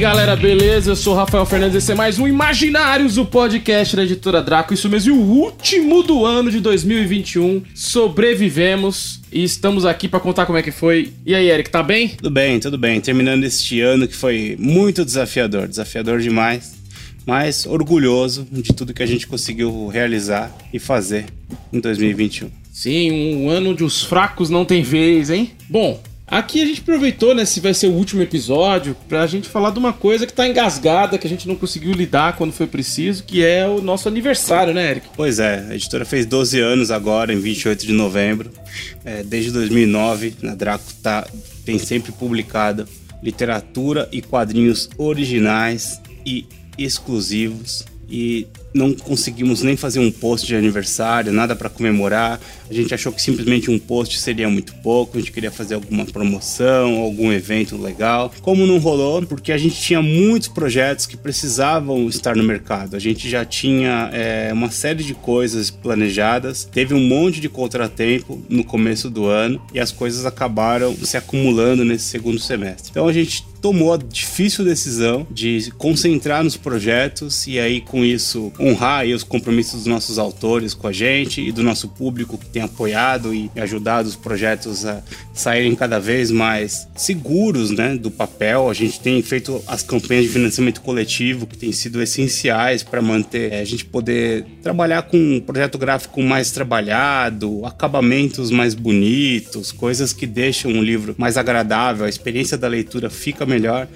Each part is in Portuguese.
Galera, beleza? Eu sou o Rafael Fernandes, esse é mais um Imaginários, o podcast da editora Draco. Isso mesmo, e o último do ano de 2021. Sobrevivemos e estamos aqui pra contar como é que foi. E aí, Eric, tá bem? Tudo bem, tudo bem. Terminando este ano que foi muito desafiador, desafiador demais, mas orgulhoso de tudo que a gente conseguiu realizar e fazer em 2021. Sim, um ano onde os fracos não têm vez, hein? Bom, aqui a gente aproveitou, né? Se vai ser o último episódio, pra gente falar de uma coisa que tá engasgada, que a gente não conseguiu lidar quando foi preciso, que é o nosso aniversário, né, Eric? Pois é, a editora fez 12 anos agora, em 28 de novembro. É, desde 2009, a Draco tá, tem sempre publicado literatura e quadrinhos originais e exclusivos. E não conseguimos nem fazer um post de aniversário, nada para comemorar. A gente achou que simplesmente um post seria muito pouco, a gente queria fazer alguma promoção, algum evento legal. Como não rolou, porque a gente tinha muitos projetos que precisavam estar no mercado. A gente já tinha é, uma série de coisas planejadas, teve um monte de contratempo no começo do ano e as coisas acabaram se acumulando nesse segundo semestre. Então a gente tomou a difícil decisão de concentrar nos projetos e aí com isso honrar os compromissos dos nossos autores com a gente e do nosso público que tem apoiado e ajudado os projetos a saírem cada vez mais seguros, né, do papel. A gente tem feito as campanhas de financiamento coletivo que têm sido essenciais para manter é, a gente poder trabalhar com um projeto gráfico mais trabalhado, acabamentos mais bonitos, coisas que deixam o livro mais agradável, a experiência da leitura fica melhor.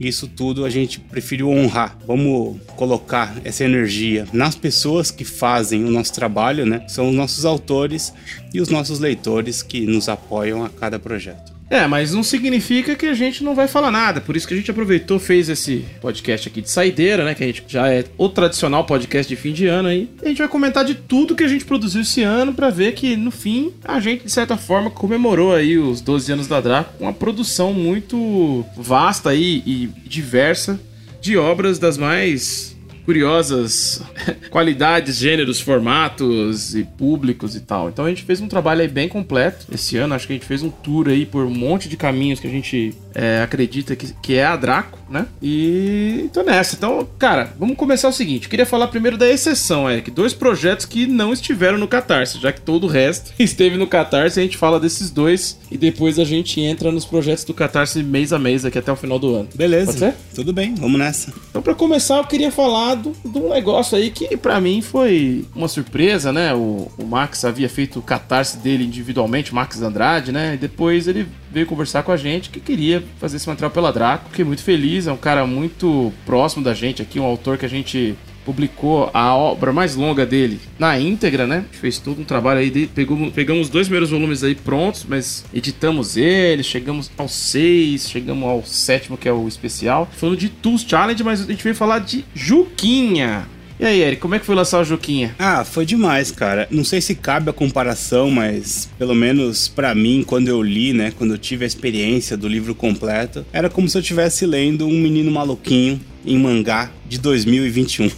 Isso tudo a gente preferiu honrar. Vamos colocar essa energia nas pessoas que fazem o nosso trabalho, né? São os nossos autores e os nossos leitores que nos apoiam a cada projeto. É, mas não significa que a gente não vai falar nada. Por isso que a gente aproveitou, fez esse podcast aqui de saideira, né? Que a gente já é o tradicional podcast de fim de ano aí. A gente vai comentar de tudo que a gente produziu esse ano para ver que no fim a gente de certa forma comemorou aí os 12 anos da Draco com uma produção muito vasta aí e diversa de obras das mais curiosas qualidades, gêneros, formatos e públicos e tal. Então a gente fez um trabalho aí bem completo esse ano. Acho que a gente fez um tour aí por um monte de caminhos que a gente é, acredita que, que é a Draco, né? E tô nessa. Então, cara, vamos começar o seguinte. Eu queria falar primeiro da exceção, Eric. Dois projetos que não estiveram no Catarse, já que todo o resto esteve no Catarse. A gente fala desses dois e depois a gente entra nos projetos do Catarse mês a mês aqui até o final do ano. Beleza. Tudo bem, vamos nessa. Então, pra começar, eu queria falar do, de um negócio aí que pra mim foi uma surpresa, né? O, o Max havia feito o Catarse dele individualmente, Max Andrade, né? E depois ele veio conversar com a gente que queria fazer esse material pela Draco. Fiquei muito feliz, é um cara muito próximo da gente aqui, um autor que a gente publicou a obra mais longa dele na íntegra, né? Fez todo um trabalho aí, de, pegou, pegamos os dois primeiros volumes aí prontos, mas editamos eles, chegamos ao seis, chegamos ao sétimo, que é o especial. Falando de Tools Challenge, mas a gente veio falar de Juquinha. E aí, Eric, como é que foi lançar o Juquinha? Ah, foi demais, cara. Não sei se cabe a comparação, mas pelo menos para mim, quando eu li, né, quando eu tive a experiência do livro completo, era como se eu estivesse lendo um menino maluquinho em mangá de 2021.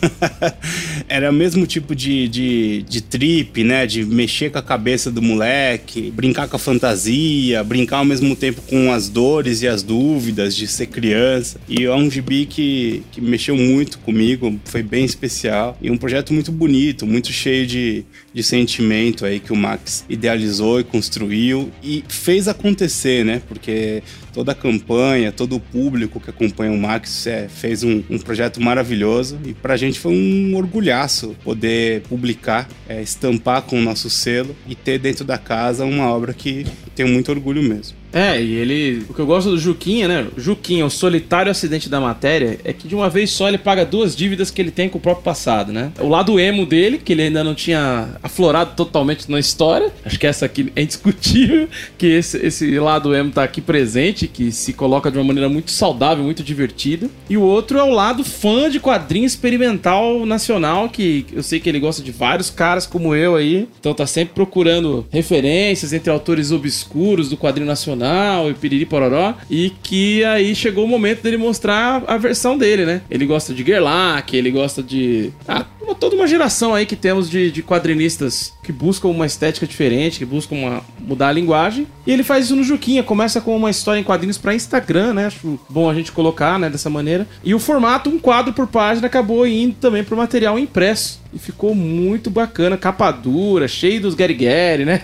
Era o mesmo tipo de, de, de trip, né? De mexer com a cabeça do moleque, brincar com a fantasia, brincar ao mesmo tempo com as dores e as dúvidas de ser criança. E é um gibi que, que mexeu muito comigo, foi bem especial. E um projeto muito bonito, muito cheio de, de sentimento aí que o Max idealizou e construiu e fez acontecer, né? Porque toda a campanha, todo o público que acompanha o Max é, fez um, um projeto maravilhoso e pra gente foi um orgulhaço poder publicar, é, estampar com o nosso selo e ter dentro da casa uma obra que tenho muito orgulho mesmo. É, e ele. O que eu gosto do Juquinha, né? Juquinha, o solitário acidente da matéria, é que de uma vez só ele paga duas dívidas que ele tem com o próprio passado, né? O lado emo dele, que ele ainda não tinha aflorado totalmente na história. Acho que essa aqui é indiscutível, que esse, esse lado emo tá aqui presente, que se coloca de uma maneira muito saudável, muito divertida. E o outro é o lado fã de quadrinho experimental nacional, que eu sei que ele gosta de vários caras como eu aí. Então tá sempre procurando referências entre autores obscuros do quadrinho nacional e piriri pororó. E que aí chegou o momento dele mostrar a versão dele, né? Ele gosta de Gerlach, ele gosta de. Ah, toda uma geração aí que temos de, de quadrinistas que buscam uma estética diferente, que buscam uma, mudar a linguagem. E ele faz isso no Juquinha, começa com uma história em quadrinhos para Instagram, né? Acho bom a gente colocar, né, dessa maneira. E o formato, um quadro por página, acabou indo também pro material impresso. E ficou muito bacana, capa dura, cheio dos Gary, né?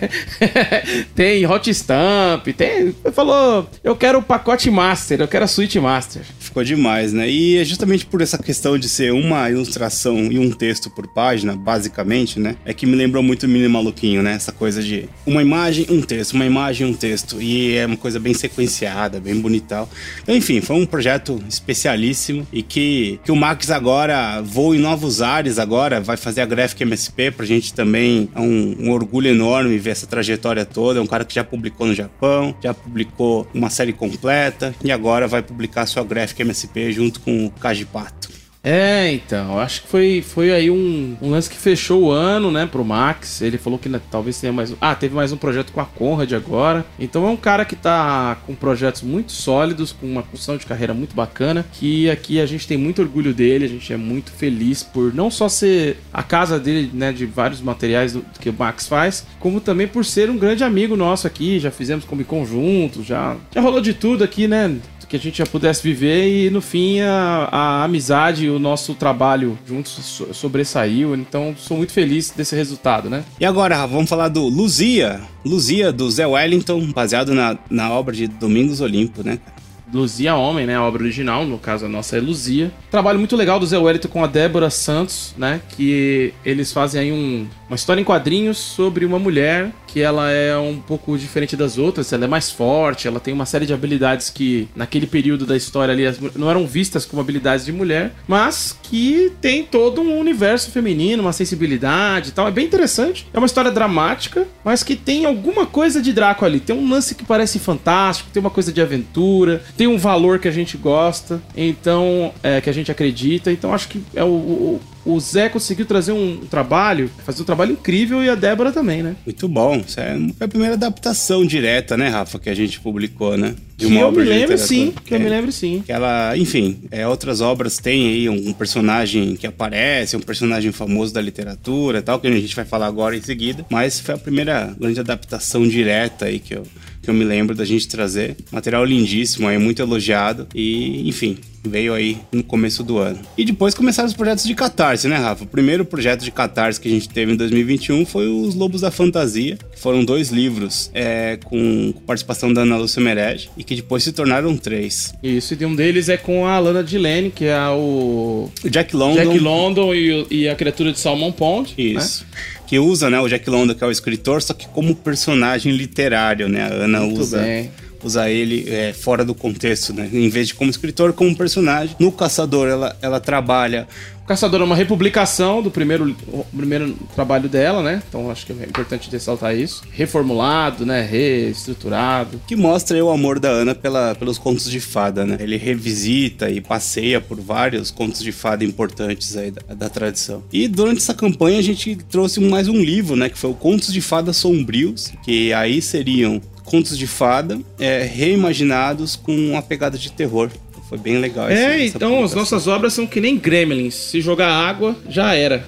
tem Hot Stamp, tem. Falou, eu quero o pacote Master, eu quero a Suite Master. Ficou demais, né? E é justamente por essa questão de ser uma ilustração e um texto por página, basicamente, né? É que me lembrou muito o Mini Maluquinho, né? Essa coisa de uma imagem, um texto, uma imagem, um texto. E é uma coisa bem sequenciada, bem bonita. Então, enfim, foi um projeto especialíssimo e que, que o Max agora voa em novos ares agora, vai fazer a Graphic MSP pra gente também. É um, um orgulho enorme ver essa trajetória toda. É um cara que já publicou no Japão, já publicou uma série completa e agora vai publicar sua Graphic MSP junto com o Kajipato. É, então, acho que foi, foi aí um, um, lance que fechou o ano, né, pro Max. Ele falou que né, talvez tenha mais. Ah, teve mais um projeto com a Conrad agora. Então é um cara que tá com projetos muito sólidos, com uma função de carreira muito bacana. Que aqui a gente tem muito orgulho dele, a gente é muito feliz por não só ser a casa dele, né, de vários materiais do, que o Max faz, como também por ser um grande amigo nosso aqui. Já fizemos Comic Con juntos, já, já rolou de tudo aqui, né? Que a gente já pudesse viver e no fim a, a amizade e o nosso trabalho juntos sobressaiu. Então sou muito feliz desse resultado, né? E agora, vamos falar do Luzia. Luzia do Zé Wellington, baseado na, na obra de Domingos Olimpo, né? Luzia Homem, né? A obra original, no caso a nossa é Luzia. Trabalho muito legal do Zé Wellington com a Débora Santos, né? Que eles fazem aí um, uma história em quadrinhos sobre uma mulher que ela é um pouco diferente das outras, ela é mais forte, ela tem uma série de habilidades que naquele período da história ali não eram vistas como habilidades de mulher, mas que tem todo um universo feminino, uma sensibilidade e tal. É bem interessante. É uma história dramática, mas que tem alguma coisa de Draco ali. Tem um lance que parece fantástico, tem uma coisa de aventura, tem um valor que a gente gosta, então é, que a gente acredita. Então acho que é o, o o Zé conseguiu trazer um trabalho, fazer um trabalho incrível e a Débora também, né? Muito bom. Isso é a primeira adaptação direta, né, Rafa, que a gente publicou, né? De uma que eu me lembro sim, que eu me lembro sim. Que ela, enfim, é, outras obras têm aí um, um, personagem que aparece, um personagem famoso da literatura tal, que a gente vai falar agora em seguida. Mas foi a primeira grande adaptação direta aí que eu, que eu me lembro da gente trazer. Material lindíssimo, aí muito elogiado. E, enfim, veio aí no começo do ano. E depois começaram os projetos de catarse, né, Rafa? O primeiro projeto de catarse que a gente teve em 2021 foi os Lobos da Fantasia, que foram dois livros é, com participação da Ana Lúcia Merege e que depois se tornaram três. Isso, e um deles é com a Lana Dillane, que é o... o Jack London. Jack London e, e a criatura de Salmon Pond. Né? Isso. Né? Que usa, né, o Jack London, que é o escritor, só que como personagem literário, né? A Ana Muito usa... Bem usar ele é, fora do contexto, né? Em vez de como escritor, como personagem. No Caçador, ela, ela trabalha Caçador é uma republicação do primeiro, primeiro trabalho dela, né? Então acho que é importante ressaltar isso. Reformulado, né? Reestruturado. Que mostra o amor da Ana pela, pelos contos de fada, né? Ele revisita e passeia por vários contos de fada importantes aí da, da tradição. E durante essa campanha a gente trouxe mais um livro, né? Que foi o Contos de Fada Sombrios, que aí seriam contos de fada é, reimaginados com uma pegada de terror. Foi bem legal. É, então as nossas obras são que nem gremlins. Se jogar água, já era.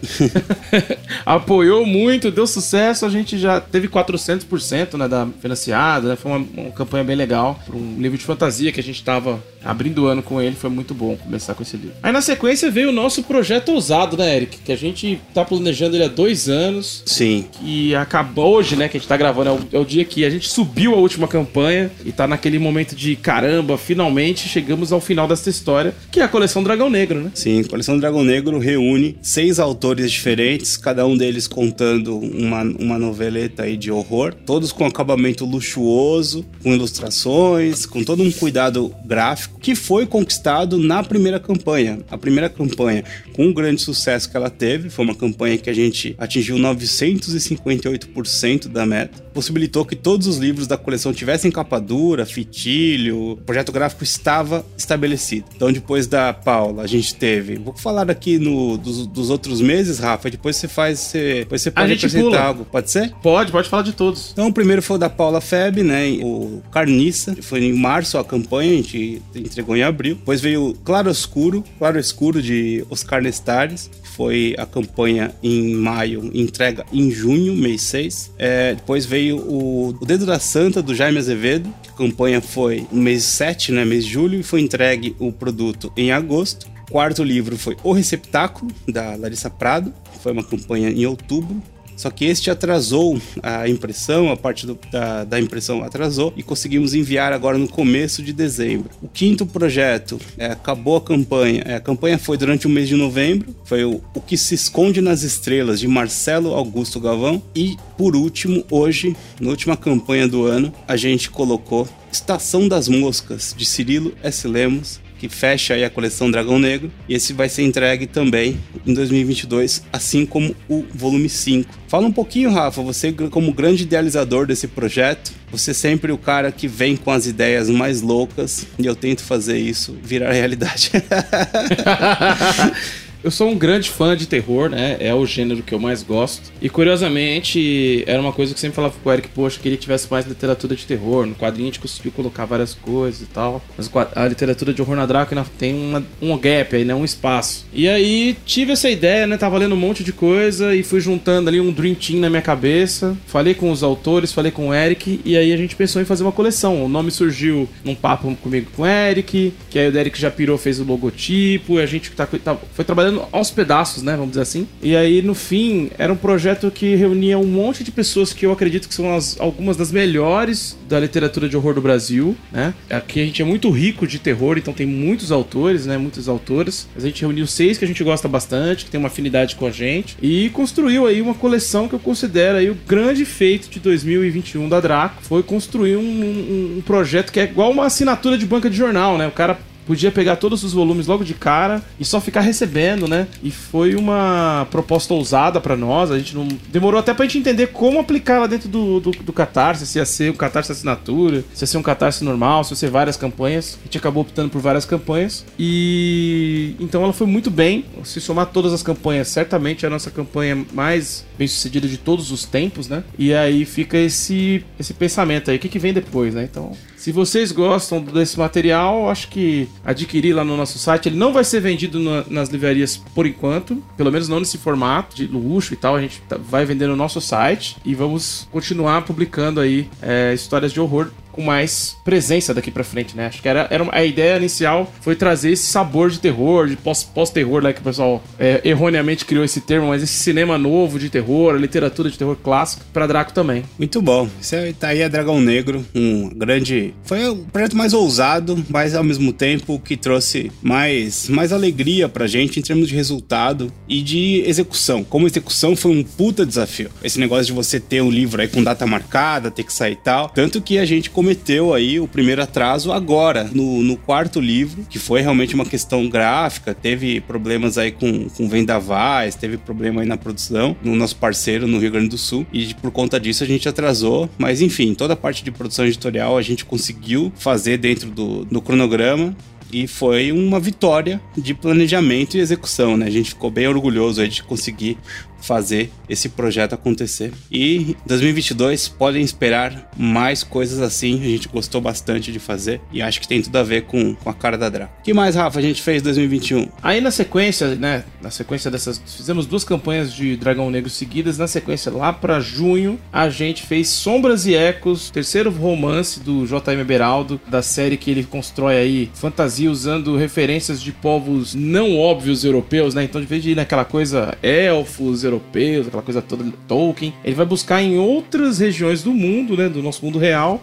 Apoiou muito, deu sucesso. A gente já teve 400% né, da financiada. Né? Foi uma, uma, campanha bem legal. Um livro de fantasia que a gente estava abrindo o ano com ele, foi muito bom começar com esse livro. Aí na sequência veio o nosso projeto ousado, né, Eric? Que a gente tá planejando ele há dois anos. Sim. E acabou hoje, né, que a gente tá gravando, é o, é o dia que a gente subiu a última campanha e tá naquele momento de caramba, finalmente chegamos ao final dessa história, que é a coleção Dragão Negro, né? Sim, a coleção Dragão Negro reúne seis autores diferentes, cada um deles contando uma, uma noveleta aí de horror, todos com acabamento luxuoso, com ilustrações, com todo um cuidado gráfico, que foi conquistado na primeira campanha. A primeira campanha, com um grande sucesso que ela teve, foi uma campanha que a gente atingiu 958% da meta, possibilitou que todos os livros da coleção tivessem capa dura, fitilho, o projeto gráfico estava estabelecido. Então, depois da Paula, a gente teve. Vou falar aqui no, dos, dos outros meses, Rafa, depois você faz. Você, depois você pode apresentar pula. algo. Pode ser? Pode, pode falar de todos. Então, o primeiro foi o da Paula Feb, né? O Carniça, foi em março a campanha, a gente entregou em abril. Depois veio Claro Escuro, Claro Escuro de Oscar Nestares, que foi a campanha em maio, entrega em junho, mês 6. É, depois veio o, o Dedo da Santa, do Jaime Azevedo, a campanha foi no mês 7, né? Mês de julho, e foi entregue o produto em agosto. Quarto livro foi O Receptáculo, da Larissa Prado, foi uma campanha em outubro. Só que este atrasou a impressão, a parte do, da, da, impressão atrasou e conseguimos enviar agora no começo de dezembro. O quinto projeto é, acabou a campanha. É, a campanha foi durante o mês de novembro. Foi o, o que se esconde nas estrelas de Marcelo Augusto Galvão. E por último, hoje, na última campanha do ano, a gente colocou Estação das Moscas de Cirilo S. Lemos que fecha aí a coleção Dragão Negro. E esse vai ser entregue também em 2022, assim como o volume 5. Fala um pouquinho, Rafa, você como grande idealizador desse projeto, você é sempre o cara que vem com as ideias mais loucas e eu tento fazer isso virar realidade. Eu sou um grande fã de terror, né? É o gênero que eu mais gosto. E curiosamente, era uma coisa que eu sempre falava pro Eric, poxa, que ele tivesse mais literatura de terror. No quadrinho a gente conseguiu colocar várias coisas e tal. Mas a literatura de horror na Drácula tem uma, um gap aí, né? Um espaço. E aí tive essa ideia, né? Tava lendo um monte de coisa e fui juntando ali um Dream Team na minha cabeça. Falei com os autores, falei com o Eric. E aí a gente pensou em fazer uma coleção. O nome surgiu num papo comigo com o Eric. Que aí o Eric já pirou, fez o logotipo. E a gente tá, tá, foi trabalhando aos pedaços, né? Vamos dizer assim. E aí, no fim, era um projeto que reunia um monte de pessoas que eu acredito que são as, algumas das melhores da literatura de horror do Brasil, né? Aqui a gente é muito rico de terror, então tem muitos autores, né? Muitas autoras. A gente reuniu seis que a gente gosta bastante, que tem uma afinidade com a gente. E construiu aí uma coleção que eu considero aí o grande feito de 2021 da Draco. Foi construir um, um, um projeto que é igual uma assinatura de banca de jornal, né? O cara podia pegar todos os volumes logo de cara e só ficar recebendo, né? E foi uma proposta ousada para nós. A gente não. Demorou até pra gente entender como aplicar lá dentro do, do, do Catarse, se ia ser um Catarse assinatura, se ia ser um Catarse normal, se ia ser várias campanhas. A gente acabou optando por várias campanhas. E então ela foi muito bem. Se somar todas as campanhas, certamente é a nossa campanha mais bem sucedida de todos os tempos, né? E aí fica esse, esse pensamento aí. O que, que vem depois, né? Então, se vocês gostam desse material, acho que adquirir lá no nosso site. Ele não vai ser vendido na, nas livrarias por enquanto, pelo menos não nesse formato de luxo e tal. A gente tá, vai vender no nosso site e vamos continuar publicando aí é, histórias de horror com mais presença daqui para frente, né? Acho que era, era a ideia inicial foi trazer esse sabor de terror, de pós-terror, pós né? Que o pessoal é, erroneamente criou esse termo, mas esse cinema novo de terror, a literatura de terror clássico para Draco também. Muito bom. Isso aí, tá aí a Dragão Negro, um grande. Foi um projeto mais ousado, mas ao mesmo tempo que trouxe mais, mais alegria pra gente em termos de resultado e de execução. Como execução foi um puta desafio. Esse negócio de você ter um livro aí com data marcada, ter que sair e tal. Tanto que a gente cometeu aí o primeiro atraso agora, no, no quarto livro, que foi realmente uma questão gráfica, teve problemas aí com, com vendavais, teve problema aí na produção, no nosso parceiro no Rio Grande do Sul, e por conta disso a gente atrasou, mas enfim, toda a parte de produção editorial a gente conseguiu fazer dentro do, do cronograma, e foi uma vitória de planejamento e execução, né? A gente ficou bem orgulhoso de conseguir fazer esse projeto acontecer. E 2022 podem esperar mais coisas assim. A gente gostou bastante de fazer e acho que tem tudo a ver com, com a cara da Draco. Que mais, Rafa, a gente fez em 2021? Aí na sequência, né? Na sequência dessas. Fizemos duas campanhas de Dragão Negro seguidas. Na sequência, lá para junho, a gente fez Sombras e Ecos, terceiro romance do J.M. Beraldo, da série que ele constrói aí fantasia usando referências de povos não óbvios europeus, né? Então, de vez de ir naquela coisa elfos europeus, aquela coisa toda Tolkien, ele vai buscar em outras regiões do mundo, né? Do nosso mundo real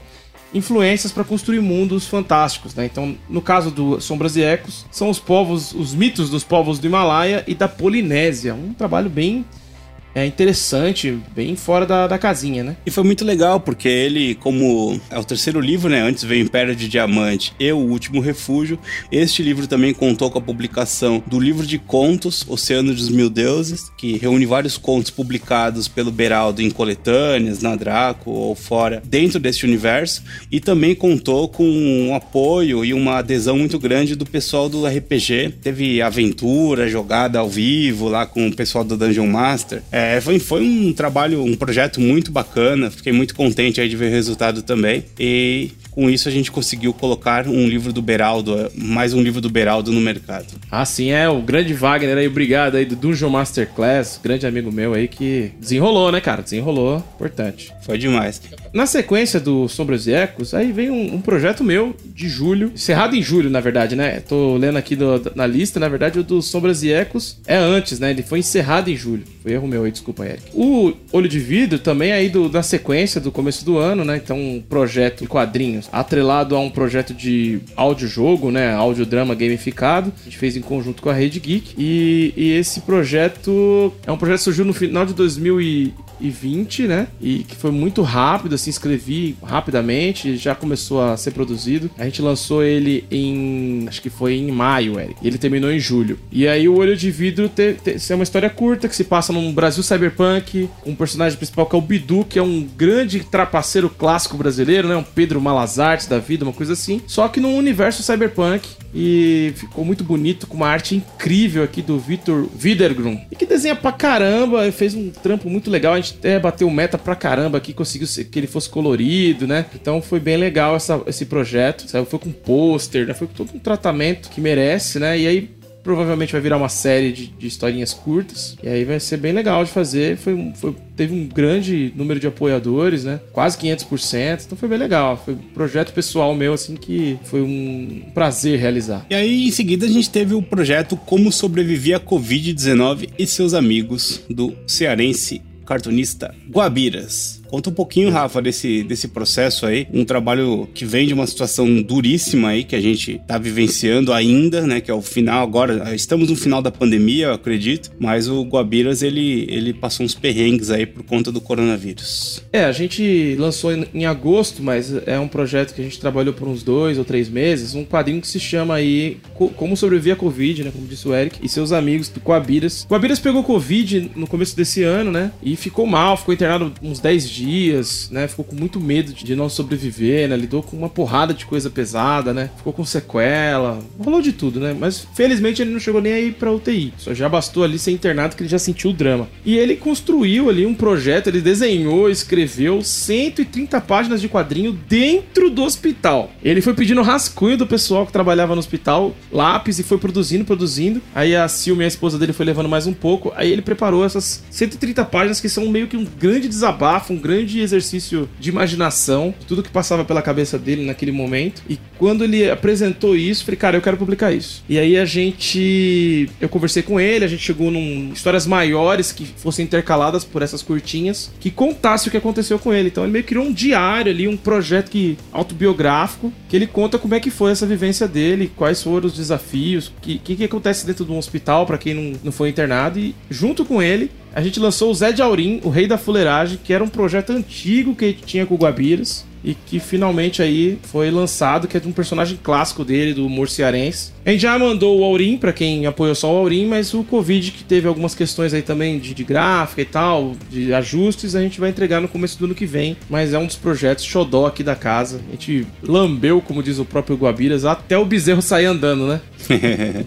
influências para construir mundos fantásticos, né? Então, no caso do Sombras e Ecos, são os povos, os mitos dos povos do Himalaia e da Polinésia. Um trabalho bem é interessante, bem fora da, da casinha, né? E foi muito legal, porque ele, como é o terceiro livro, né? Antes veio Império de Diamante e O Último Refúgio. Este livro também contou com a publicação do livro de contos, Oceano dos Mil Deuses, que reúne vários contos publicados pelo Beraldo em coletâneas, na Draco ou fora, dentro deste universo. E também contou com um apoio e uma adesão muito grande do pessoal do RPG. Teve aventura jogada ao vivo lá com o pessoal do Dungeon Master. É, é, foi, foi um trabalho, um projeto muito bacana. Fiquei muito contente aí de ver o resultado também. E com isso a gente conseguiu colocar um livro do Beraldo, mais um livro do Beraldo no mercado. Ah, sim, é o grande Wagner aí, obrigado aí do Dungeon Masterclass, grande amigo meu aí que desenrolou, né, cara? Desenrolou, importante. Foi demais. Na sequência do Sombras e Ecos, aí vem um, um, projeto meu de julho, encerrado em julho, na verdade, né? Tô lendo aqui do, na lista, na verdade, o do Sombras e Ecos é antes, né? Ele foi encerrado em julho. Foi erro meu aí, desculpa, Eric. O Olho de Vidro também é aí do, da sequência do começo do ano, né? Então, um projeto de quadrinhos atrelado a um projeto de audiojogo, né? Audiodrama gamificado. A gente fez em conjunto com a Rede Geek. E, e esse projeto é um projeto que surgiu no final de 2020, né? E que foi muito rápido, assim, escrevi rapidamente, já começou a ser produzido. A gente lançou ele em. Acho que foi em maio, Eric. E ele terminou em julho. E aí o Olho de Vidro te, te, é uma história curta que se passa num Brasil cyberpunk, um personagem principal que é o Bidu, que é um grande trapaceiro clássico brasileiro, né? Um Pedro Malazar artes da vida, uma coisa assim. Só que num universo cyberpunk. E ficou muito bonito, com uma arte incrível aqui do Victor Widergrum. E que desenha pra caramba, fez um trampo muito legal. A gente até bateu meta pra caramba aqui, conseguiu que ele fosse colorido, né? Então foi bem legal essa, esse projeto. Foi com pôster, né? Foi com todo um tratamento que merece, né? E aí provavelmente vai virar uma série de, de, historinhas curtas. E aí vai ser bem legal de fazer. Foi, foi, teve um grande número de apoiadores, né? Quase 500%. Então foi bem legal. Foi um projeto pessoal meu, assim, que foi um prazer realizar. E aí, em seguida, a gente teve o projeto Como Sobreviver à Covid-19 e seus amigos do cearense cartunista Guabiras. Conta um pouquinho, Rafa, desse, desse processo aí. Um trabalho que vem de uma situação duríssima aí, que a gente tá vivenciando ainda, né? Que é o final agora. Estamos no final da pandemia, eu acredito. Mas o Guabiras, ele, ele passou uns perrengues aí por conta do coronavírus. É, a gente lançou em, agosto, mas é um projeto que a gente trabalhou por uns dois ou três meses. Um quadrinho que se chama aí Como Sobreviver a Covid, né? Como disse o Eric. E seus amigos do Guabiras. Guabiras pegou Covid no começo desse ano, né? E ficou mal, ficou internado uns 10 dias dias, né? Ficou com muito medo de não sobreviver, né? Lidou com uma porrada de coisa pesada, né? Ficou com sequela, rolou de tudo, né? Mas felizmente ele não chegou nem aí pra UTI. Só já bastou ali ser internado que ele já sentiu o drama. E ele construiu ali um projeto, ele desenhou, escreveu 130 páginas de quadrinho dentro do hospital. Ele foi pedindo rascunho do pessoal que trabalhava no hospital, lápis, e foi produzindo, produzindo. Aí a Sil, a esposa dele, foi levando mais um pouco. Aí ele preparou essas 130 páginas que são meio que um grande desabafo, um grande exercício de imaginação, tudo que passava pela cabeça dele naquele momento. E quando ele apresentou isso, falei, cara, eu quero publicar isso. E aí a gente. Eu conversei com ele, a gente chegou num. histórias maiores que fossem intercaladas por essas curtinhas, que contasse o que aconteceu com ele. Então ele meio que criou um diário ali, um projeto que, autobiográfico, que ele conta como é que foi essa vivência dele, quais foram os desafios, o que, que, que acontece dentro de um hospital para quem não, não foi internado. E junto com ele, a gente lançou o Zé de Aurim, o Rei da Fuleiragem, que era um projeto antigo que a gente tinha com o Guabiras e que finalmente aí foi lançado, que é de um personagem clássico dele, do humor cearense. A gente já mandou o Aurim para quem apoiou só o Aurim, mas o Covid, que teve algumas questões aí também de, de, gráfica e tal, de ajustes, a gente vai entregar no começo do ano que vem. Mas é um dos projetos xodó aqui da casa. A gente lambeu, como diz o próprio Guabiras, até o bezerro sair andando, né?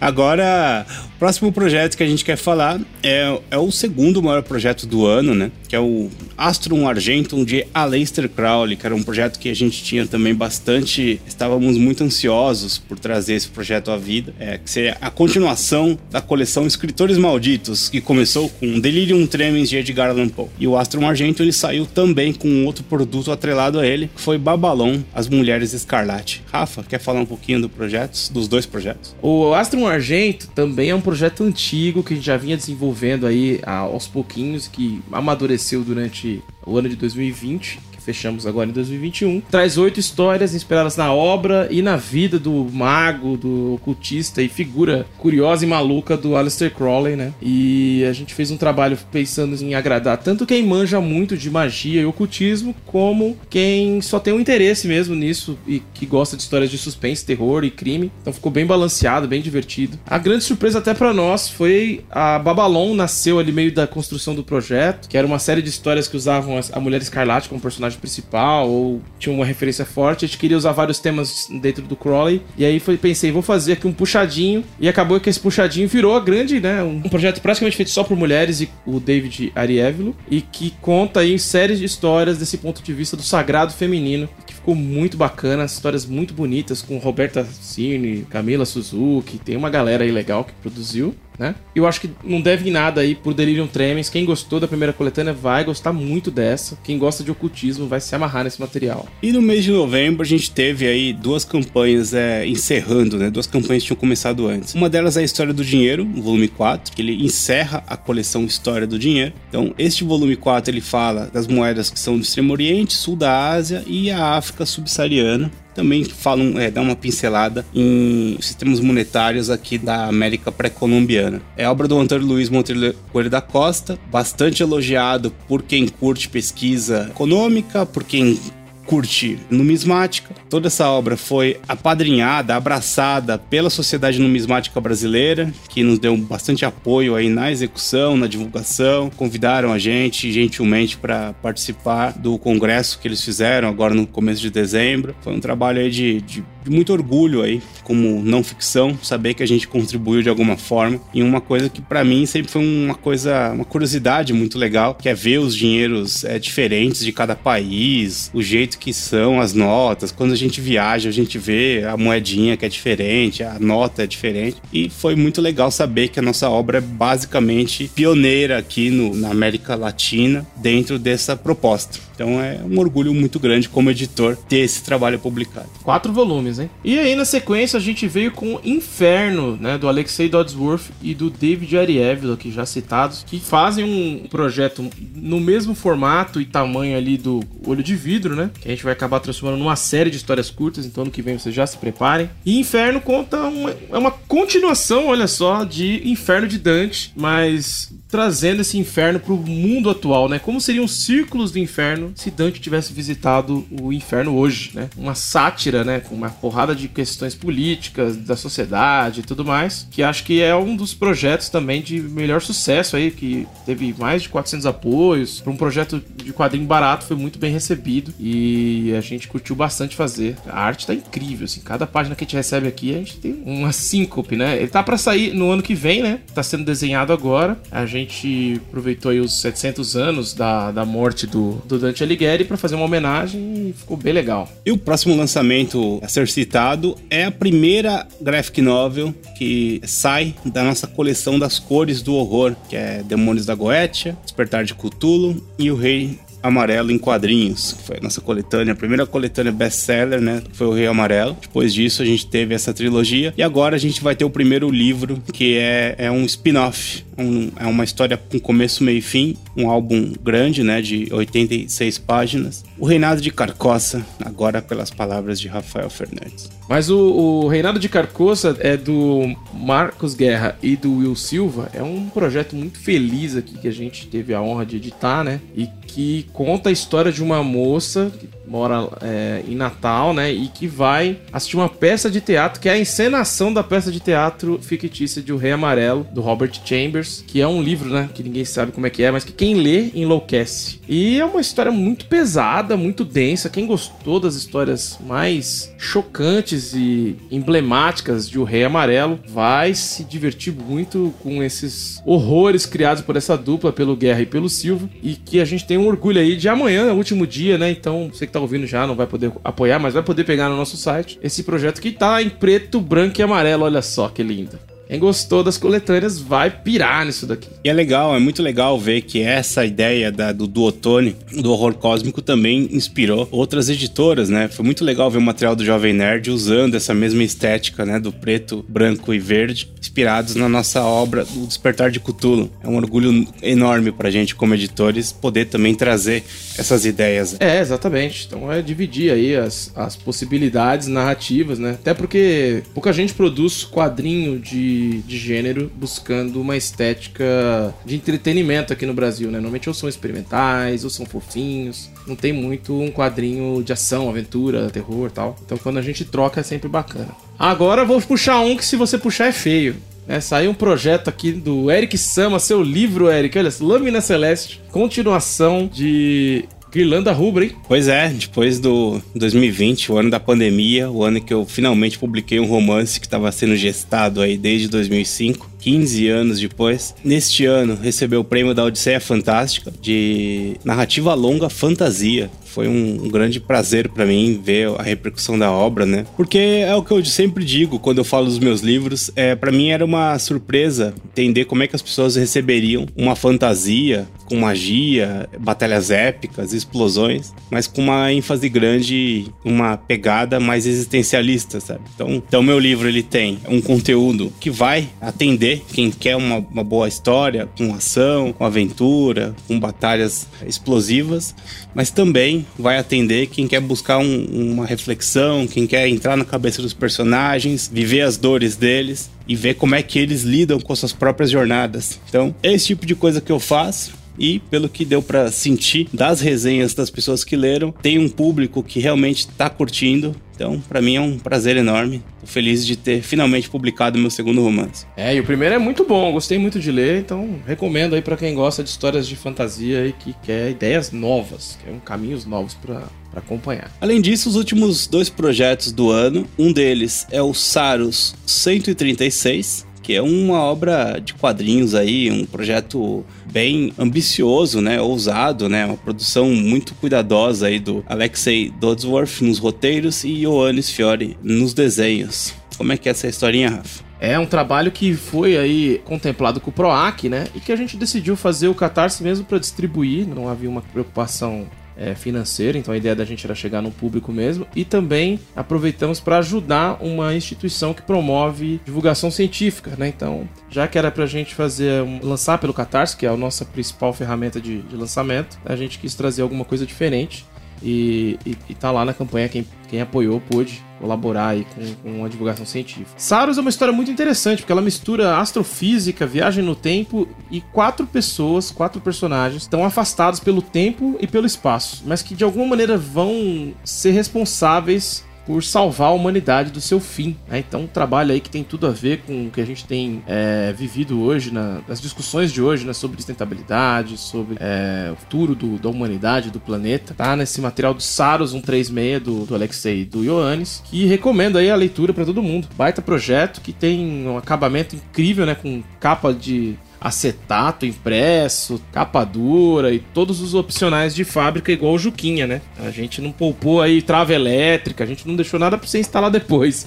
Agora, próximo projeto que a gente quer falar é, é o segundo maior projeto do ano, né? Que é o Astrum Argentum de Aleister Crowley, que era um projeto que a gente tinha também bastante. Estávamos muito ansiosos por trazer esse projeto à vida. É, que seria a continuação da coleção Escritores Malditos, que começou com Delirium Tremens de Edgar Allan Poe. E o Astrum Argentum ele saiu também com outro produto atrelado a ele, que foi Babylon, As Mulheres Escarlate. Rafa, quer falar um pouquinho do projeto, dos dois projetos? O Astrum Argento também é um projeto antigo que a gente já vinha desenvolvendo aí aos pouquinhos, que amadureceu durante o ano de 2020 fechamos agora em 2021, traz oito histórias inspiradas na obra e na vida do mago, do ocultista e figura curiosa e maluca do Aleister Crowley, né? E a gente fez um trabalho pensando em agradar tanto quem manja muito de magia e ocultismo, como quem só tem um interesse mesmo nisso e que gosta de histórias de suspense, terror e crime. Então ficou bem balanceado, bem divertido. A grande surpresa até para nós foi a Babylon nasceu ali meio da construção do projeto, que era uma série de histórias que usavam a Mulher Escarlate como personagem personagem principal ou tinha uma referência forte. A gente queria usar vários temas dentro do Crowley. E aí foi, pensei, vou fazer aqui um puxadinho. E acabou que esse puxadinho virou a grande, né? Um, um projeto praticamente feito só por mulheres e o David Arievilo. E que conta aí séries de histórias desse ponto de vista do sagrado feminino. Que ficou muito bacana, histórias muito bonitas com Roberta Cine, Camila Suzuki. Tem uma galera aí legal que produziu né? Eu acho que não deve nada aí por Delirium Tremens. Quem gostou da primeira coletânea vai gostar muito dessa. Quem gosta de ocultismo vai se amarrar nesse material. E no mês de novembro a gente teve aí duas campanhas é, encerrando, né? Duas campanhas que tinham começado antes. Uma delas é a História do Dinheiro, volume 4, que ele encerra a coleção História do Dinheiro. Então, este volume 4 ele fala das moedas que são do Extremo Oriente, Sul da Ásia e a África subsaariana também falam, é, dá uma pincelada em sistemas monetários aqui da América pré-colombiana. É obra do Antônio Luiz Monteiro Coelho da Costa, bastante elogiado por quem curte pesquisa econômica, por quem curte numismática. Toda essa obra foi apadrinhada, abraçada pela Sociedade Numismática Brasileira, que nos deu bastante apoio aí na execução, na divulgação. Convidaram a gente gentilmente para participar do congresso que eles fizeram agora no começo de dezembro. Foi um trabalho aí de, de, de muito orgulho aí, como não ficção, saber que a gente contribuiu de alguma forma em uma coisa que para mim sempre foi uma coisa, uma curiosidade muito legal, que é ver os dinheiros é, diferentes de cada país, o jeito jeito que são as notas. Quando a gente viaja, a gente vê a moedinha que é diferente, a nota é diferente. E foi muito legal saber que a nossa obra é basicamente pioneira aqui no, na América Latina dentro dessa proposta. Então é um orgulho muito grande como editor ter esse trabalho publicado. Quatro volumes, hein? E aí na sequência a gente veio com Inferno, né, do Alexei Dodsworth e do David Arievilo, aqui já citados, que fazem um projeto no mesmo formato e tamanho ali do Olho de Vidro, né? Que a gente vai acabar transformando numa série de histórias curtas, então ano que vem vocês já se preparem. E Inferno conta uma, é uma continuação, olha só, de Inferno de Dante, mas trazendo esse inferno para o mundo atual, né? Como seriam os círculos do inferno se Dante tivesse visitado o inferno hoje, né? Uma sátira, né? Com uma porrada de questões políticas, da sociedade e tudo mais, que acho que é um dos projetos também de melhor sucesso aí, que teve mais de 400 apoios. Para um projeto de quadrinho barato, foi muito bem recebido e a gente curtiu bastante fazer. A arte tá incrível, assim. Cada página que a gente recebe aqui, a gente tem uma síncope, né? Ele tá para sair no ano que vem, né? Tá sendo desenhado agora. A gente gente aproveitou aí os 700 anos da, da morte do, do Dante Alighieri para fazer uma homenagem e ficou bem legal. E o próximo lançamento a ser citado é a primeira graphic novel que sai da nossa coleção das cores do horror, que é Demônios da Goetia, Despertar de Cthulhu e O Rei Amarelo em quadrinhos, que foi a nossa coletânea, a primeira coletânea best-seller, né? Foi o Rei Amarelo. Depois disso, a gente teve essa trilogia. E agora a gente vai ter o primeiro livro, que é, é um spin-off. Um, é uma história com começo, meio e fim. Um álbum grande, né? De 86 páginas. O Reinado de Carcoça, agora pelas palavras de Rafael Fernandes. Mas o, o Reinado de Carcoça é do Marcos Guerra e do Will Silva. É um projeto muito feliz aqui que a gente teve a honra de editar, né? E que conta a história de uma moça mora é, em Natal, né? E que vai assistir uma peça de teatro, que é a encenação da peça de teatro fictícia de O Rei Amarelo, do Robert Chambers, que é um livro, né? Que ninguém sabe como é que é, mas que quem lê enlouquece. E é uma história muito pesada, muito densa. Quem gostou das histórias mais chocantes e emblemáticas de O Rei Amarelo vai se divertir muito com esses horrores criados por essa dupla, pelo Guerra e pelo Silva. E que a gente tem um orgulho aí de amanhã, último dia, né? Então, você que tá ouvindo já não vai poder apoiar, mas vai poder pegar no nosso site esse projeto que tá em preto, branco e amarelo. Olha só que lindo. Quem gostou das coletâneas vai pirar nisso daqui. E é legal, é muito legal ver que essa ideia da, do Duotone, do horror cósmico, também inspirou outras editoras, né? Foi muito legal ver o material do Jovem Nerd usando essa mesma estética, né? Do preto, branco e verde, inspirados na nossa obra do Despertar de Cthulhu. É um orgulho enorme pra gente, como editores, poder também trazer essas ideias. É, exatamente. Então é dividir aí as, as possibilidades narrativas, né? Até porque pouca gente produz quadrinho de de, gênero buscando uma estética de entretenimento aqui no Brasil, né? Normalmente ou são experimentais, ou são fofinhos. Não tem muito um quadrinho de ação, aventura, terror tal. Então quando a gente troca é sempre bacana. Agora vou puxar um que se você puxar é feio. É, saiu um projeto aqui do Eric Sama, seu livro, Eric. Olha, Lâmina Celeste, continuação de Guirlanda Rubra, hein? Pois é, depois do 2020, o ano da pandemia, o ano que eu finalmente publiquei um romance que estava sendo gestado aí desde 2005. 15 anos depois. Neste ano, recebeu o prêmio da Odisseia Fantástica de narrativa longa fantasia. Foi um, um grande prazer para mim ver a repercussão da obra, né? Porque é o que eu sempre digo quando eu falo dos meus livros, é para mim era uma surpresa entender como é que as pessoas receberiam uma fantasia com magia, batalhas épicas, explosões, mas com uma ênfase grande, uma pegada mais existencialista, sabe? Então, então meu livro ele tem um conteúdo que vai atender quem quer uma, uma boa história, com ação, com aventura, com batalhas explosivas, mas também vai atender quem quer buscar um, uma reflexão, quem quer entrar na cabeça dos personagens, viver as dores deles e ver como é que eles lidam com suas próprias jornadas. Então, é esse tipo de coisa que eu faço e pelo que deu para sentir das resenhas das pessoas que leram, tem um público que realmente está curtindo. Então, para mim é um prazer enorme. Tô feliz de ter finalmente publicado meu segundo romance. É, e o primeiro é muito bom, gostei muito de ler, então recomendo aí para quem gosta de histórias de fantasia e que quer ideias novas, quer um caminhos novos para acompanhar. Além disso, os últimos dois projetos do ano, um deles é o Saros 136, que é uma obra de quadrinhos aí, um projeto bem ambicioso, né, ousado, né, uma produção muito cuidadosa aí do Alexei Dodsworth nos roteiros e Ioannis Fiore nos desenhos. Como é que é essa historinha, Rafa? É um trabalho que foi aí contemplado com o PROAC, né? E que a gente decidiu fazer o Catarse mesmo para distribuir, não havia uma preocupação é, financeira, então a ideia da gente era chegar no público mesmo. E também aproveitamos para ajudar uma instituição que promove divulgação científica, né? Então, já que era para a gente fazer, um, lançar pelo Catarse, que é a nossa principal ferramenta de, de lançamento, a gente quis trazer alguma coisa diferente. E, e, e tá lá na campanha, quem, quem apoiou pôde colaborar aí com, com a divulgação científica. Saros é uma história muito interessante, porque ela mistura astrofísica, viagem no tempo e quatro pessoas, quatro personagens, estão afastados pelo tempo e pelo espaço, mas que de alguma maneira vão ser responsáveis por salvar a humanidade do seu fim. Né? Então, um trabalho aí que tem tudo a ver com o que a gente tem é, vivido hoje, na, nas discussões de hoje, né, sobre sustentabilidade, sobre é, o futuro do, da humanidade, do planeta. Tá nesse material do Saros 136 do, do Alexei e do Ioannis, que recomendo aí a leitura para todo mundo. Baita projeto que tem um acabamento incrível, né, com capa de acetato impresso, capa dura e todos os opcionais de fábrica, igual o Juquinha, né? A gente não poupou aí trava elétrica, a gente não deixou nada pra você instalar depois.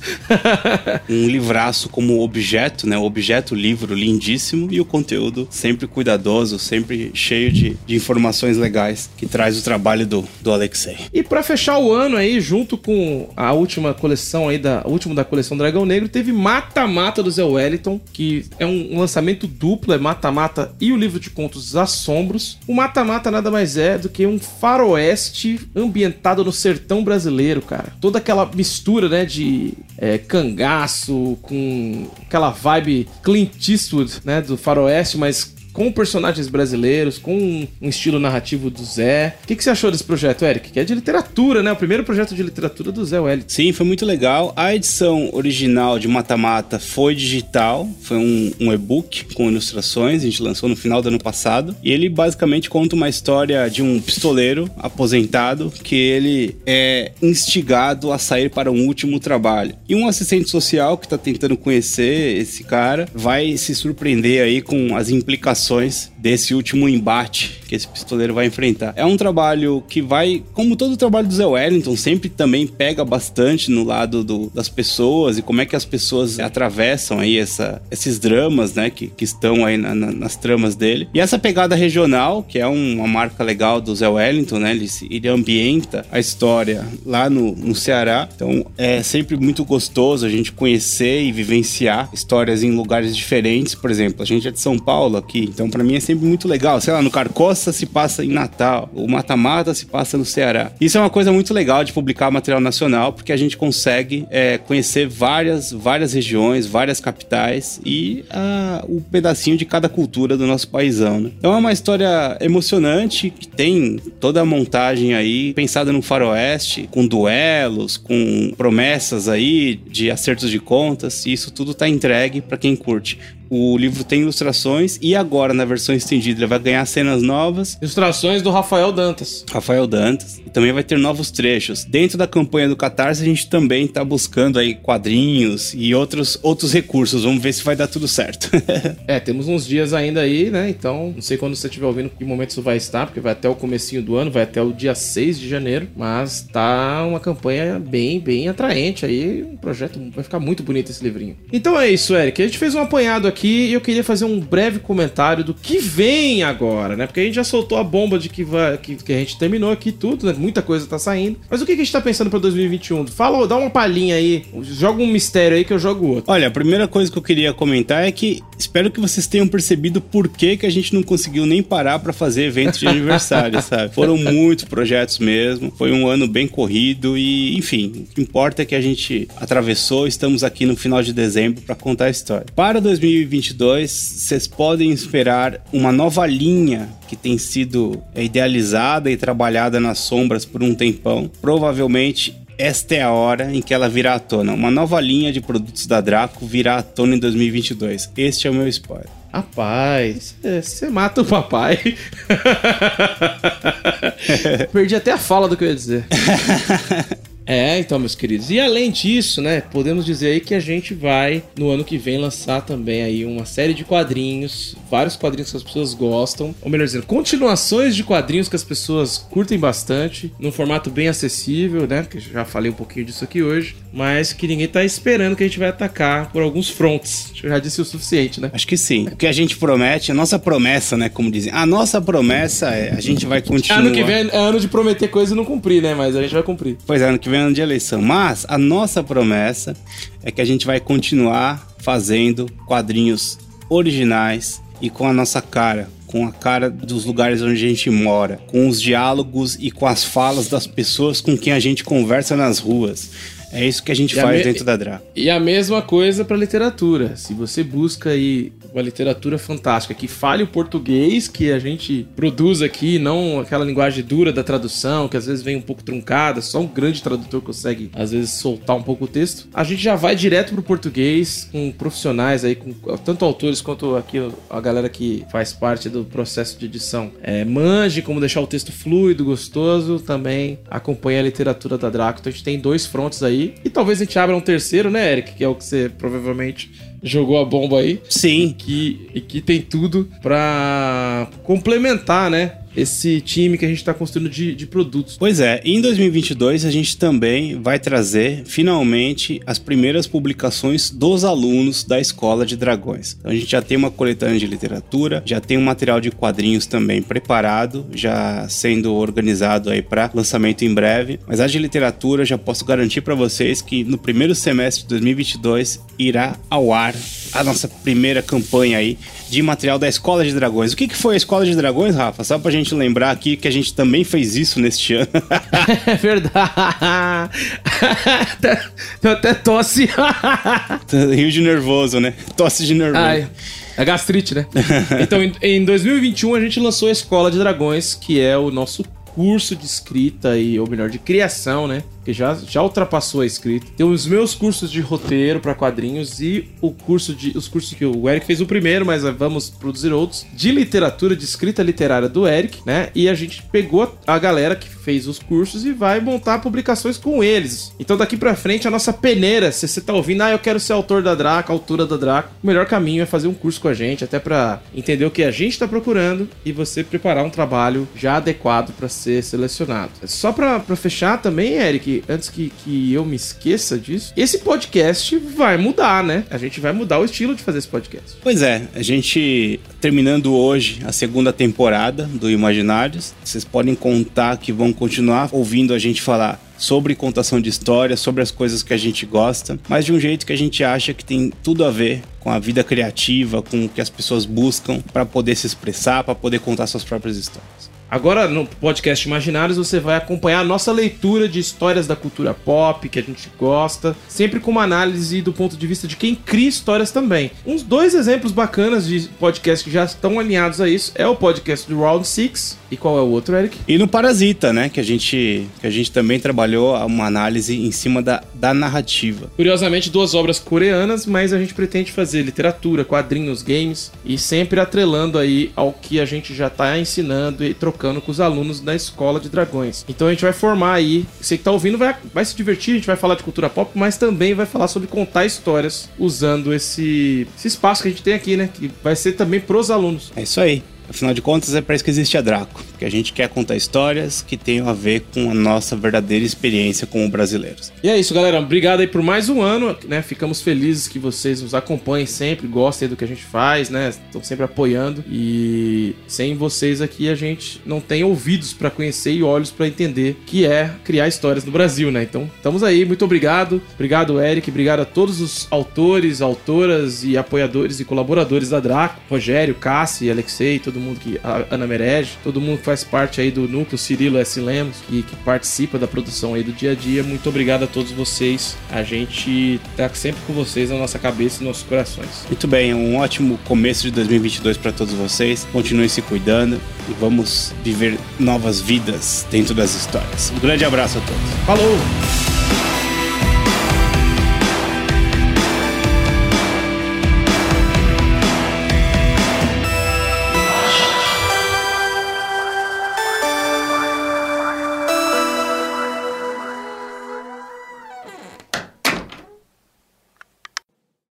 um livraço como objeto, né? O objeto livro lindíssimo e o conteúdo sempre cuidadoso, sempre cheio de, de informações legais que traz o trabalho do, do Alexei. E para fechar o ano aí, junto com a última coleção aí, da, último da coleção Dragão Negro, teve Mata Mata do Zé Wellington, que é um, um lançamento duplo, é Mata-Mata e o livro de contos Assombros. O Mata-Mata nada mais é do que um faroeste ambientado no sertão brasileiro, cara. Toda aquela mistura, né, de é, cangaço com aquela vibe Clint Eastwood, né, do faroeste, mas com personagens brasileiros, com um estilo narrativo do Zé. O que, que você achou desse projeto, Eric? Que é de literatura, né? O primeiro projeto de literatura do Zé Wellington. Sim, foi muito legal. A edição original de Mata Mata foi digital, foi um, um e-book com ilustrações, a gente lançou no final do ano passado. E ele basicamente conta uma história de um pistoleiro aposentado que ele é instigado a sair para um último trabalho. E um assistente social que está tentando conhecer esse cara vai se surpreender aí com as implicações desse último embate que esse pistoleiro vai enfrentar. É um trabalho que vai, como todo o trabalho do Zé Wellington, sempre também pega bastante no lado do, das pessoas e como é que as pessoas atravessam aí essa, esses dramas, né, que, que estão aí na, na, nas tramas dele. E essa pegada regional, que é um, uma marca legal do Zé Wellington, né, ele, ele ambienta a história lá no, no Ceará. Então é sempre muito gostoso a gente conhecer e vivenciar histórias em lugares diferentes. Por exemplo, a gente é de São Paulo aqui, então para mim é sempre muito legal. Sei lá, no Carcoça se passa em Natal, o Mata Mata se passa no Ceará. Isso é uma coisa muito legal de publicar material nacional, porque a gente consegue é, conhecer várias, várias regiões, várias capitais e o pedacinho de cada cultura do nosso paísão. Né? Então é uma história emocionante que tem toda a montagem aí pensada no faroeste, com duelos, com promessas aí de acertos de contas, e isso tudo tá entregue para quem curte. O livro tem ilustrações e agora, na versão estendida, ele vai ganhar cenas novas. Ilustrações do Rafael Dantas. Rafael Dantas. E também vai ter novos trechos. Dentro da campanha do Catarse, a gente também está buscando aí quadrinhos e outros, outros recursos. Vamos ver se vai dar tudo certo. é, temos uns dias ainda aí, né? Então, não sei quando você estiver ouvindo que momento isso vai estar, porque vai até o comecinho do ano, vai até o dia 6 de janeiro. Mas tá uma campanha bem, bem atraente aí. Um projeto, vai ficar muito bonito esse livrinho. Então é isso, Eric. A gente fez um apanhado aqui aqui e eu queria fazer um breve comentário do que vem agora, né? Porque a gente já soltou a bomba de que, vai, que, que a gente terminou aqui tudo, né? Muita coisa tá saindo. Mas o que, que a gente tá pensando pra 2021? Fala, dá uma palhinha aí, joga um mistério aí que eu jogo outro. Olha, a primeira coisa que eu queria comentar é que espero que vocês tenham percebido por que, que a gente não conseguiu nem parar para fazer eventos de aniversário, sabe? Foram muitos projetos mesmo, foi um ano bem corrido e, enfim, o que importa é que a gente atravessou, estamos aqui no final de dezembro para contar a história. Para 2021, 2022, vocês podem esperar uma nova linha que tem sido idealizada e trabalhada nas sombras por um tempão. Provavelmente esta é a hora em que ela virá à tona. Uma nova linha de produtos da Draco virá à tona em 2022. Este é o meu spoiler. Rapaz, você mata o papai. Perdi até a fala do que eu ia dizer. É, então, meus queridos. E além disso, né, podemos dizer aí que a gente vai, no ano que vem, lançar também aí uma série de quadrinhos, vários quadrinhos que as pessoas gostam, ou melhor dizendo, continuações de quadrinhos que as pessoas curtem bastante, num formato bem acessível, né, que eu já falei um pouquinho disso aqui hoje, mas que ninguém tá esperando que a gente vai atacar por alguns fronts. Acho que eu já disse o suficiente, né? Acho que sim. O que a gente promete, a nossa promessa, né, como dizem, a nossa promessa é a gente vai continuar... Ano que vem é ano de prometer coisa e não cumprir, né, mas a gente vai cumprir. Pois é, ano que vem ano de eleição. Mas a nossa promessa é que a gente vai continuar fazendo quadrinhos originais e com a nossa cara, com a cara dos lugares onde a gente mora, com os diálogos e com as falas das pessoas com quem a gente conversa nas ruas. É isso que a gente e faz a dentro da DRA. E a mesma coisa para literatura. Se você busca aí uma literatura fantástica que fale o português que a gente produz aqui, não aquela linguagem dura da tradução, que às vezes vem um pouco truncada, só um grande tradutor consegue às vezes soltar um pouco o texto. A gente já vai direto pro português com profissionais aí, com tanto autores quanto aqui a galera que faz parte do processo de edição. É, manje como deixar o texto fluido, gostoso, também acompanha a literatura da Draco. Então a gente tem dois frontes aí. E talvez a gente abra um terceiro, né, Eric? Que é o que você provavelmente jogou a bomba aí. Sim. Que, e que tem tudo para complementar, né? Esse time que a gente está construindo de, de produtos. Pois é, em 2022 a gente também vai trazer finalmente as primeiras publicações dos alunos da Escola de Dragões. Então a gente já tem uma coletânea de literatura, já tem um material de quadrinhos também preparado, já sendo organizado aí para lançamento em breve. Mas a de literatura já posso garantir para vocês que no primeiro semestre de 2022 irá ao ar a nossa primeira campanha aí de material da Escola de Dragões. O que, que foi a Escola de Dragões, Rafa? Só pra gente lembrar aqui que a gente também fez isso neste ano. é verdade. Deu até tosse. Rio de nervoso, né? Tosse de nervoso. Ai. A gastrite, né? então, em, em 2021 a gente lançou a Escola de Dragões, que é o nosso curso de escrita e, ou melhor, de criação, né? Que já, já ultrapassou a escrita. Tem os meus cursos de roteiro para quadrinhos e o curso de. Os cursos que o Eric fez o primeiro, mas vamos produzir outros. De literatura, de escrita literária do Eric, né? E a gente pegou a galera que fez os cursos e vai montar publicações com eles. Então daqui pra frente a nossa peneira, se você tá ouvindo, ah, eu quero ser autor da Draco, autora da Draco, o melhor caminho é fazer um curso com a gente, até para entender o que a gente tá procurando e você preparar um trabalho já adequado para ser selecionado. Só pra fechar também, Eric, antes que, que eu me esqueça disso, esse podcast vai mudar, né? A gente vai mudar o estilo de fazer esse podcast. Pois é, a gente terminando hoje a segunda temporada do Imaginários, vocês podem contar que vão continuar ouvindo a gente falar sobre contação de histórias, sobre as coisas que a gente gosta, mas de um jeito que a gente acha que tem tudo a ver com a vida criativa, com o que as pessoas buscam para poder se expressar, para poder contar suas próprias histórias. Agora, no podcast Imaginários, você vai acompanhar a nossa leitura de histórias da cultura pop, que a gente gosta, sempre com uma análise do ponto de vista de quem cria histórias também. Uns dois exemplos bacanas de podcast que já estão alinhados a isso é o podcast do Round Six e qual é o outro, Eric? E no Parasita, né, que a gente, que a gente também trabalhou uma análise em cima da, da narrativa. Curiosamente, duas obras coreanas, mas a gente pretende fazer literatura, quadrinhos, games e sempre atrelando aí ao que a gente já está ensinando e trocando com os alunos da escola de dragões. Então a gente vai formar aí, você que tá ouvindo vai, vai se divertir, a gente vai falar de cultura pop, mas também vai falar sobre contar histórias usando esse, esse espaço que a gente tem aqui, né? Que vai ser também pros alunos. É isso aí. Afinal de contas, é para isso que existe a Draco, porque a gente quer contar histórias que tenham a ver com a nossa verdadeira experiência como brasileiros. E é isso, galera. Obrigado aí por mais um ano, né? Ficamos felizes que vocês nos acompanhem sempre, gostem do que a gente faz, né? Estão sempre apoiando e sem vocês aqui a gente não tem ouvidos para conhecer e olhos para entender que é criar histórias no Brasil, né? Então, estamos aí. Muito obrigado. Obrigado, Eric. Obrigado a todos os autores, autoras e apoiadores e colaboradores da Draco, Rogério, Cassi, Alexei, todo todo mundo que. A Ana Merege, todo mundo que faz parte aí do núcleo, Cirilo S. Lemos, que, que participa da produção aí do dia a dia. Muito obrigado a todos vocês. A gente tá sempre com vocês na nossa cabeça e nos nossos corações. Muito bem, um ótimo começo de 2022 para todos vocês. Continuem se cuidando e vamos viver novas vidas dentro das histórias. Um grande abraço a todos. Falou!